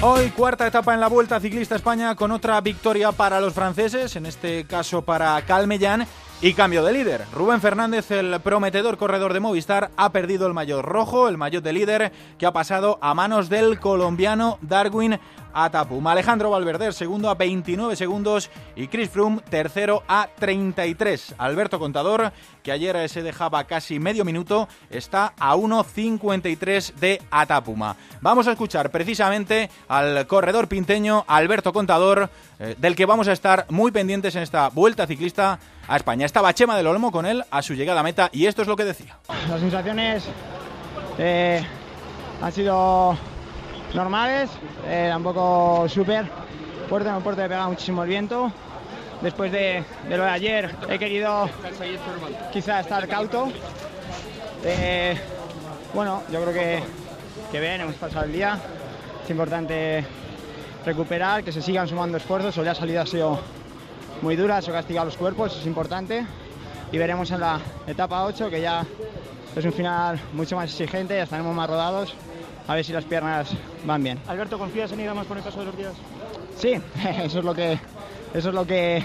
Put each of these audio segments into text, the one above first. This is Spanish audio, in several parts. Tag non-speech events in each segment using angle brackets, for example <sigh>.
Hoy cuarta etapa en la Vuelta Ciclista España con otra victoria para los franceses, en este caso para Calmellán y cambio de líder. Rubén Fernández, el prometedor corredor de Movistar, ha perdido el maillot rojo, el maillot de líder, que ha pasado a manos del colombiano Darwin Atapuma. Alejandro Valverde, segundo a 29 segundos y Chris Froome, tercero a 33. Alberto Contador, que ayer se dejaba casi medio minuto, está a 1.53 de Atapuma. Vamos a escuchar precisamente al corredor pinteño Alberto Contador, eh, del que vamos a estar muy pendientes en esta vuelta ciclista a España. Estaba Chema del Olmo con él a su llegada a meta y esto es lo que decía. Las sensaciones eh, han sido normales, eh, tampoco súper fuerte, puerto he pegado muchísimo el viento. Después de, lo de ayer he querido quizá estar cauto. Eh, bueno, yo creo que, que bien, hemos pasado el día. Es importante recuperar, que se sigan sumando esfuerzos. Hoy la salida ha sido muy dura, eso castiga los cuerpos, es importante. Y veremos en la etapa 8 que ya es un final mucho más exigente, ya estaremos más rodados, a ver si las piernas van bien. Alberto, ¿confías en ir a más por el paso de los días? Sí, <laughs> eso es lo que, eso es lo que,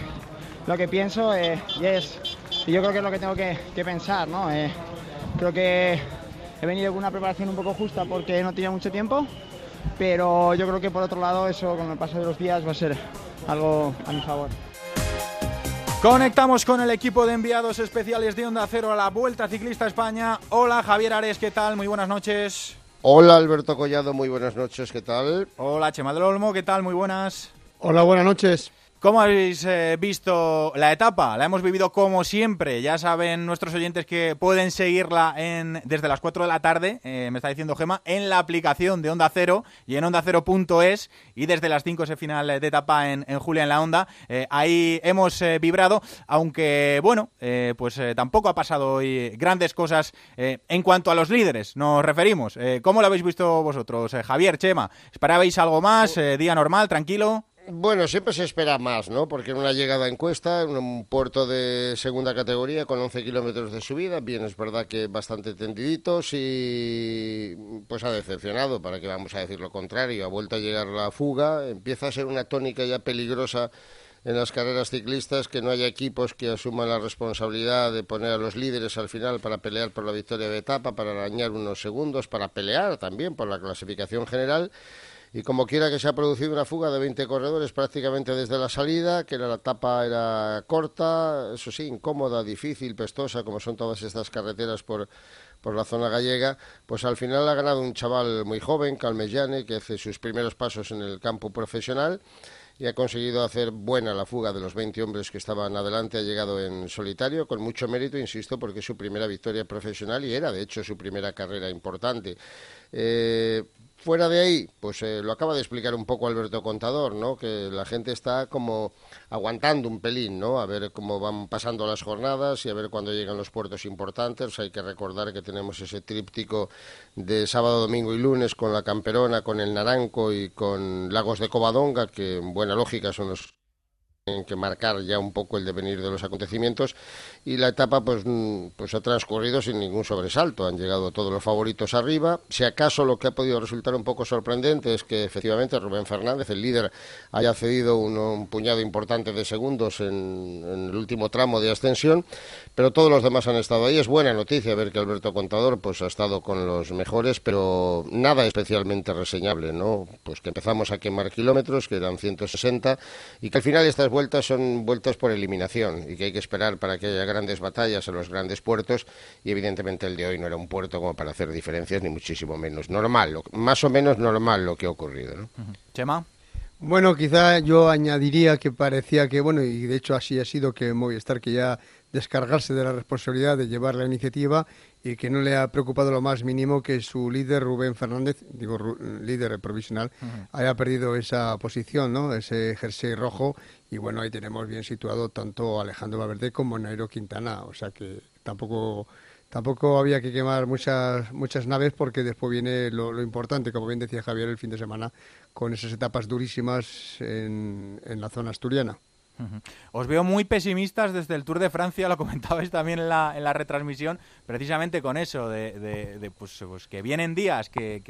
lo que pienso eh, y, es, y yo creo que es lo que tengo que, pensar. ¿no? Eh, creo que he venido con una preparación un poco justa porque no tenía mucho tiempo, pero yo creo que por otro lado eso con el paso de los días va a ser algo a mi favor. Conectamos con el equipo de enviados especiales de Onda Cero a la Vuelta Ciclista España. Hola Javier Ares, ¿qué tal? Muy buenas noches. Hola Alberto Collado, muy buenas noches, ¿qué tal? Hola Chema del Olmo, ¿qué tal? Muy buenas. Hola, buenas noches. ¿Cómo habéis eh, visto la etapa? La hemos vivido como siempre. Ya saben nuestros oyentes que pueden seguirla en, desde las 4 de la tarde, eh, me está diciendo Gema, en la aplicación de Onda Cero y en ondacero.es y desde las 5 ese final de etapa en, Julia en la Onda. Eh, ahí hemos vibrado, aunque bueno, pues tampoco ha pasado hoy grandes cosas en cuanto a los líderes, nos referimos. ¿Cómo lo habéis visto vosotros? Javier, Chema, ¿esperabais algo más? ¿Día normal, tranquilo? Bueno, siempre se espera más, ¿no? Porque en una llegada en cuesta, en un puerto de segunda categoría con 11 kilómetros de subida, bien, es verdad que bastante tendiditos y pues ha decepcionado, para que vamos a decir lo contrario, ha vuelto a llegar la fuga, empieza a ser una tónica ya peligrosa en las carreras ciclistas que no haya equipos que asuman la responsabilidad de poner a los líderes al final para pelear por la victoria de etapa, para arañar unos segundos, para pelear también por la clasificación general y como quiera que se ha producido una fuga de 20 corredores prácticamente desde la salida, que la etapa era corta, eso sí, incómoda, difícil, pestosa, como son todas estas carreteras por, por la zona gallega, pues al final ha ganado un chaval muy joven, Calmellane, que hace sus primeros pasos en el campo profesional y ha conseguido hacer buena la fuga de los 20 hombres que estaban adelante. Ha llegado en solitario con mucho mérito, insisto, porque es su primera victoria profesional y era, de hecho, su primera carrera importante. Eh, Fuera de ahí, pues eh, lo acaba de explicar un poco Alberto Contador, ¿no? Que la gente está como aguantando un pelín, ¿no? A ver cómo van pasando las jornadas y a ver cuándo llegan los puertos importantes. Hay que recordar que tenemos ese tríptico de sábado, domingo y lunes con la Camperona, con el Naranco y con Lagos de Covadonga, que en buena lógica son los que marcar ya un poco el devenir de los acontecimientos y la etapa pues, mm, pues ha transcurrido sin ningún sobresalto. Han llegado todos los favoritos arriba. Si acaso lo que ha podido resultar un poco sorprendente es que efectivamente Rubén Fernández, el líder, haya cedido un, puñado importante de segundos en, el último tramo de ascensión, pero todos los demás han estado ahí. Es buena noticia ver que Alberto Contador pues ha estado con los mejores, pero nada especialmente reseñable, ¿no? Pues que empezamos a quemar kilómetros, que eran 160, y que al final estas vueltas son vueltas por eliminación y que hay que esperar para que haya grandes batallas en los grandes puertos y evidentemente el de hoy no era un puerto como para hacer diferencias ni muchísimo menos normal, más o menos normal lo que ha ocurrido. ¿no? Chema. Bueno, quizá yo añadiría que parecía que, bueno, y de hecho así ha sido que Movistar que ya descargarse de la responsabilidad de llevar la iniciativa y que no le ha preocupado lo más mínimo que su líder Rubén Fernández, digo líder provisional, haya perdido esa posición, ¿no? Ese jersey rojo y bueno, ahí tenemos bien situado tanto Alejandro Valverde como Nairo Quintana, o sea que tampoco tampoco había que quemar muchas muchas naves porque después viene lo, importante, como bien decía Javier el fin de semana, con esas etapas durísimas en, en la zona asturiana. Os veo muy pesimistas desde el Tour de Francia, lo comentabais también en la, en la retransmisión, precisamente con eso, de, pues, pues, que vienen días que,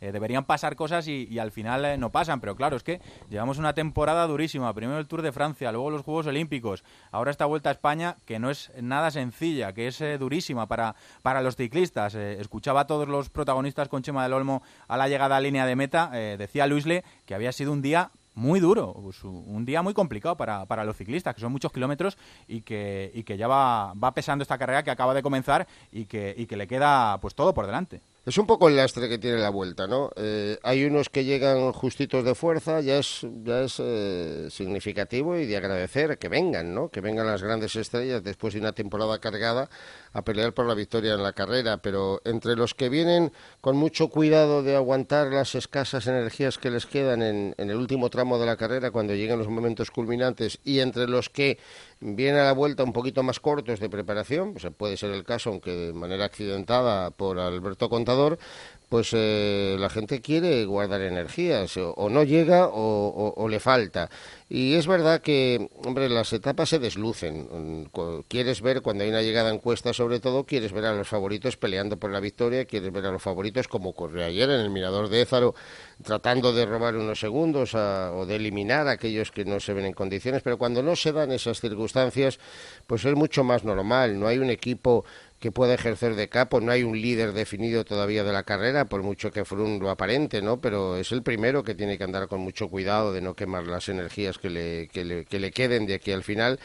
eh, deberían pasar cosas y, al final eh, no pasan. Pero claro, es que llevamos una temporada durísima. Primero el Tour de Francia, luego los Juegos Olímpicos, ahora esta Vuelta a España, que no es nada sencilla, que es eh, durísima para, para los ciclistas. escuchaba a todos los protagonistas con Chema del Olmo a la llegada a línea de meta. decía Luisle que había sido un día muy duro, un día muy complicado para, para, los ciclistas, que son muchos kilómetros y que, y que ya va, va pesando esta carrera que acaba de comenzar y que, y que le queda pues todo por delante. Es un poco el lastre que tiene la vuelta, ¿no? Eh, hay unos que llegan justitos de fuerza, ya es, ya es eh, significativo y de agradecer que vengan, ¿no? Que vengan las grandes estrellas después de una temporada cargada a pelear por la victoria en la carrera, pero entre los que vienen con mucho cuidado de aguantar las escasas energías que les quedan en, en el último tramo de la carrera cuando lleguen los momentos culminantes y entre los que vienen a la vuelta un poquito más cortos de preparación, pues puede ser el caso, aunque de manera accidentada por Alberto Contador, pues eh, la gente quiere guardar energías, o, no llega o, le falta. Y es verdad que, hombre, las etapas se deslucen. Quieres ver, cuando hay una llegada en cuesta, sobre todo, quieres ver a los favoritos peleando por la victoria, quieres ver a los favoritos, como ocurrió ayer en el Mirador de Ézaro, tratando de robar unos segundos o de eliminar a aquellos que no se ven en condiciones. Pero cuando no se dan esas circunstancias, pues es mucho más normal. No hay un equipo que pueda ejercer de capo. No hay un líder definido todavía de la carrera, por mucho que Froome lo aparente, ¿no? Pero es el primero que tiene que andar con mucho cuidado de no quemar las energías que le, que le, que le queden de aquí al final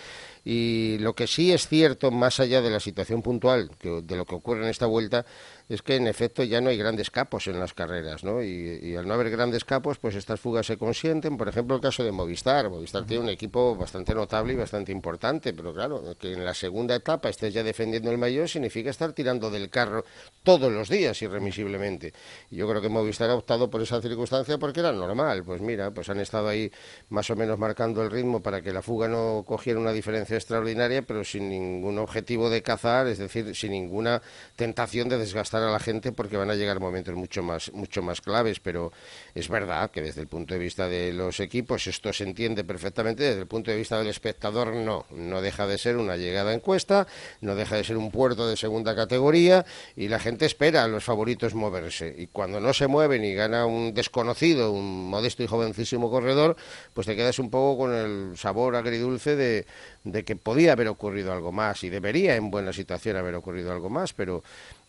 y lo que sí es cierto, más allá de la situación puntual de lo que ocurre en esta vuelta, es que en efecto ya no hay grandes capos en las carreras, ¿no? Y, al no haber grandes capos, pues estas fugas se consienten. Por ejemplo, el caso de Movistar. Movistar tiene un equipo bastante notable y bastante importante, pero claro, que en la segunda etapa estés ya defendiendo el mayor significa estar tirando del carro todos los días irremisiblemente. Yo creo que Movistar ha optado por esa circunstancia porque era normal. Pues mira, pues han estado ahí más o menos marcando el ritmo para que la fuga no cogiera una diferencia extraordinaria, pero sin ningún objetivo de cazar, es decir, sin ninguna tentación de desgastar a la gente, porque van a llegar momentos mucho más, mucho más claves. Pero es verdad que desde el punto de vista de los equipos esto se entiende perfectamente, desde el punto de vista del espectador no, no deja de ser una llegada en cuesta, no deja de ser un puerto de segunda categoría y la gente espera a los favoritos moverse. Y cuando no se mueven y gana un desconocido, un modesto y jovencísimo corredor, pues te quedas un poco con el sabor agridulce de, de que podía haber ocurrido algo más y debería en buena situación haber ocurrido algo más, pero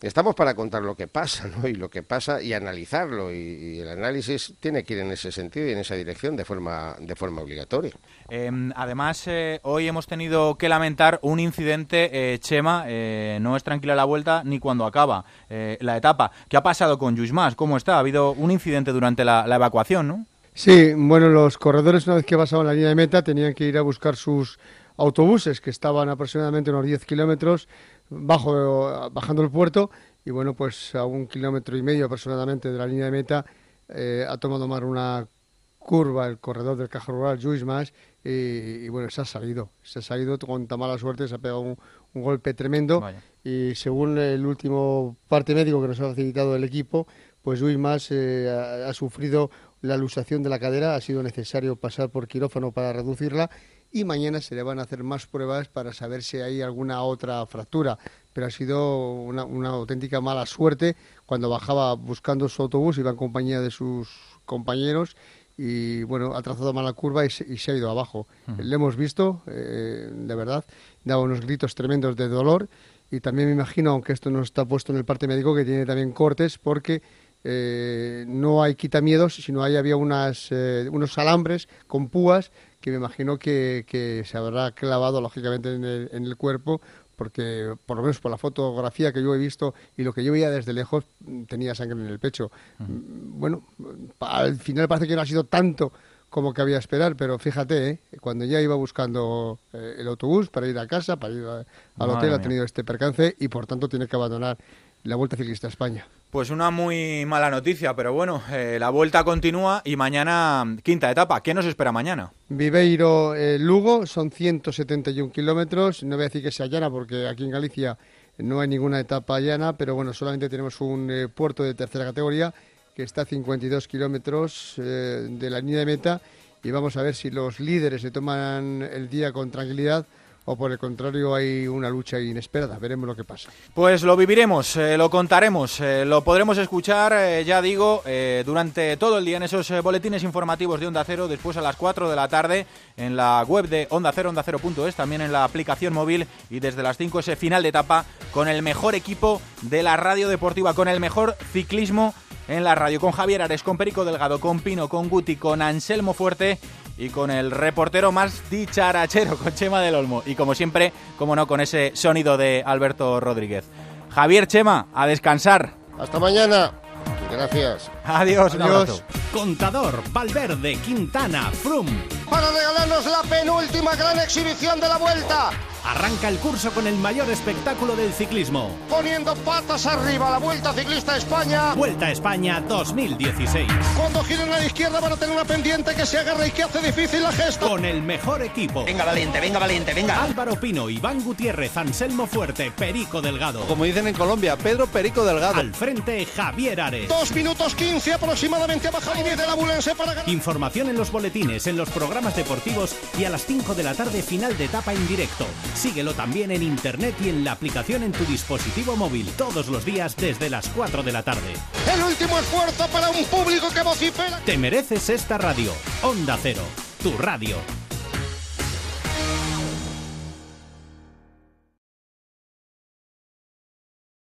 estamos para contar lo que pasa, ¿no? Y lo que pasa y analizarlo y, el análisis tiene que ir en ese sentido y en esa dirección de forma de forma obligatoria. Em, además, eh, hoy hemos tenido que lamentar un incidente, eh, Chema, eh, no es tranquila la vuelta ni cuando acaba la etapa. ¿Qué ha pasado con Mas? ¿Cómo está? Ha habido un incidente durante la, la evacuación, ¿no? Sí, bueno, los corredores una vez que pasaban la línea de meta tenían que ir a buscar sus autobuses que estaban aproximadamente unos 10 kilómetros bajo, bajando el puerto y bueno, pues a un kilómetro y medio aproximadamente de la línea de meta eh, ha tomado más una curva el corredor del Caja Rural, Luis Mas, y, bueno, se ha salido, se ha salido con tan mala suerte, se ha pegado un, golpe tremendo y según el último parte médico que nos ha facilitado el equipo, pues Luis Mas eh, ha, ha sufrido la lusación de la cadera, ha sido necesario pasar por quirófano para reducirla y mañana se le van a hacer más pruebas para saber si hay alguna otra fractura. Pero ha sido una, auténtica mala suerte cuando bajaba buscando su autobús, iba en compañía de sus compañeros y bueno, ha trazado mala curva y se, ha ido abajo. Le hemos visto, eh, de verdad, daba unos gritos tremendos de dolor y también me imagino, aunque esto no está puesto en el parte médico, que tiene también cortes porque eh, no hay quitamiedos, sino ahí había unas, eh, unos alambres con púas que me imagino que, se habrá clavado lógicamente en el, en el cuerpo porque por lo menos por la fotografía que yo he visto y lo que yo veía desde lejos tenía sangre en el pecho. Mm, bueno, al final parece que no ha sido tanto como que había esperar, pero fíjate, ¿eh? cuando ya iba buscando eh, el autobús para ir a casa, para ir al hotel, ha tenido este percance y por tanto tiene que abandonar la Vuelta Ciclista a España. Pues una muy mala noticia, pero bueno, eh, la vuelta continúa y mañana quinta etapa. ¿Qué nos espera mañana? Viveiro, eh, Lugo, son 171 kilómetros. No voy a decir que sea llana porque aquí en Galicia no hay ninguna etapa llana, pero bueno, solamente tenemos un eh, puerto de tercera categoría que está a 52 kilómetros de la línea de meta y vamos a ver si los líderes se toman el día con tranquilidad o por el contrario hay una lucha inesperada. Veremos lo que pasa. Pues lo viviremos, eh, lo contaremos, eh, lo podremos escuchar, eh, ya digo, durante todo el día en esos boletines informativos de Onda Cero, después a las 4 de la tarde en la web de Onda Cero, Onda Cero.es, también en la aplicación móvil y desde las 5 ese final de etapa con el mejor equipo de la radio deportiva, con el mejor ciclismo en la radio, con Javier Ares, con Perico Delgado, con Pino, con Guti, con Anselmo Fuerte y con el reportero más dicharachero, con Chema del Olmo. Y como siempre, como no, con ese sonido de Alberto Rodríguez. Javier Chema, a descansar. Hasta mañana. Gracias. Adiós, Adiós. Contador, Valverde, Quintana, Frum. Para regalarnos la penúltima gran exhibición de la vuelta. Arranca el curso con el mayor espectáculo del ciclismo. Poniendo patas arriba la Vuelta Ciclista España. Vuelta a España 2016. Cuando giren a la izquierda van a tener una pendiente que se agarra y que hace difícil la gesta. Con el mejor equipo. Venga valiente, venga valiente, venga. Álvaro Pino, Iván Gutiérrez, Anselmo Fuerte, Perico Delgado. Como dicen en Colombia, Pedro Perico Delgado. Al frente, Javier Ares. Dos minutos quince aproximadamente a bajado de la Bulense para ganar. Información en los boletines, en los programas deportivos y a las 5 de la tarde final de etapa en directo. Síguelo también en internet y en la aplicación en tu dispositivo móvil todos los días desde las 4 de la tarde. El último esfuerzo para un público que vocifera. Te mereces esta radio. Onda Cero, tu radio.